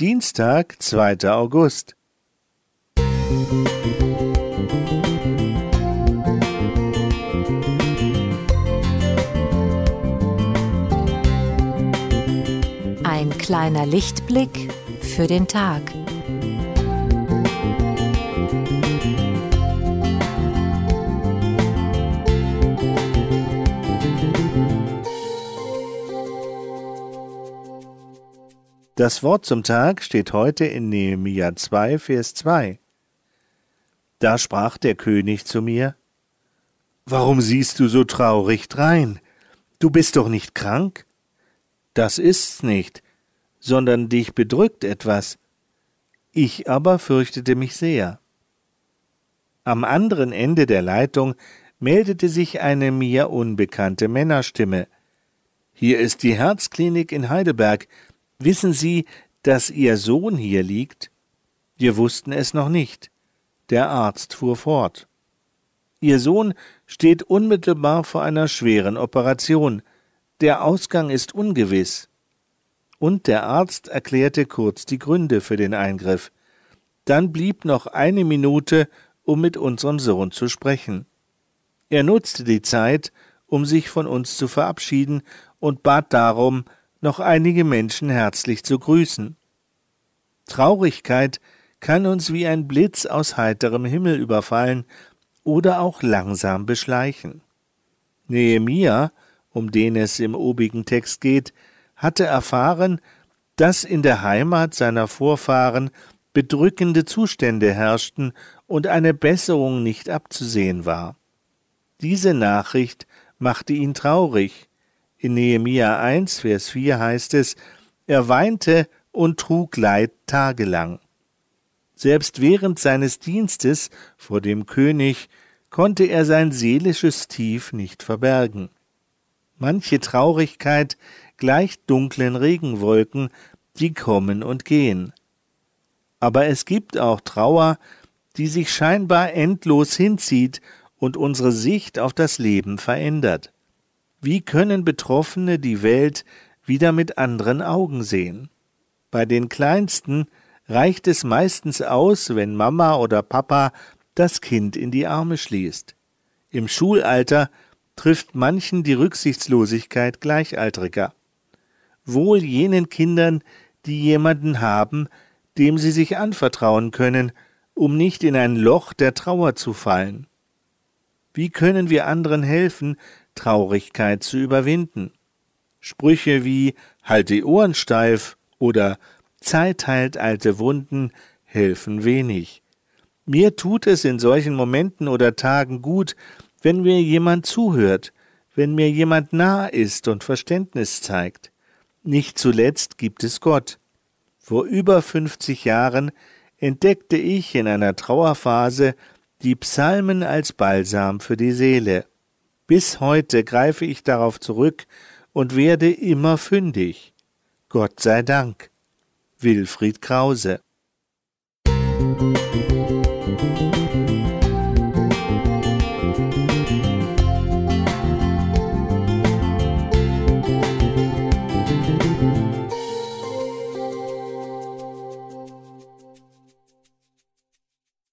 Dienstag, 2. August. Ein kleiner Lichtblick für den Tag. Das Wort zum Tag steht heute in Nehemia 2, Vers 2. Da sprach der König zu mir, Warum siehst du so traurig drein? Du bist doch nicht krank? Das ist's nicht, sondern dich bedrückt etwas. Ich aber fürchtete mich sehr. Am anderen Ende der Leitung meldete sich eine mir unbekannte Männerstimme. Hier ist die Herzklinik in Heidelberg, Wissen Sie, dass Ihr Sohn hier liegt? Wir wussten es noch nicht. Der Arzt fuhr fort. Ihr Sohn steht unmittelbar vor einer schweren Operation. Der Ausgang ist ungewiss. Und der Arzt erklärte kurz die Gründe für den Eingriff. Dann blieb noch eine Minute, um mit unserem Sohn zu sprechen. Er nutzte die Zeit, um sich von uns zu verabschieden und bat darum, noch einige Menschen herzlich zu grüßen. Traurigkeit kann uns wie ein Blitz aus heiterem Himmel überfallen oder auch langsam beschleichen. Nehemia, um den es im obigen Text geht, hatte erfahren, dass in der Heimat seiner Vorfahren bedrückende Zustände herrschten und eine Besserung nicht abzusehen war. Diese Nachricht machte ihn traurig, in Nehemia 1, Vers 4 heißt es, er weinte und trug Leid tagelang. Selbst während seines Dienstes vor dem König konnte er sein seelisches Tief nicht verbergen. Manche Traurigkeit gleicht dunklen Regenwolken, die kommen und gehen. Aber es gibt auch Trauer, die sich scheinbar endlos hinzieht und unsere Sicht auf das Leben verändert. Wie können Betroffene die Welt wieder mit anderen Augen sehen? Bei den Kleinsten reicht es meistens aus, wenn Mama oder Papa das Kind in die Arme schließt. Im Schulalter trifft manchen die Rücksichtslosigkeit Gleichaltriger. Wohl jenen Kindern, die jemanden haben, dem sie sich anvertrauen können, um nicht in ein Loch der Trauer zu fallen. Wie können wir anderen helfen, Traurigkeit zu überwinden. Sprüche wie Halt die Ohren steif oder Zeit heilt alte Wunden helfen wenig. Mir tut es in solchen Momenten oder Tagen gut, wenn mir jemand zuhört, wenn mir jemand nah ist und Verständnis zeigt. Nicht zuletzt gibt es Gott. Vor über fünfzig Jahren entdeckte ich in einer Trauerphase die Psalmen als Balsam für die Seele. Bis heute greife ich darauf zurück und werde immer fündig. Gott sei Dank. Wilfried Krause Musik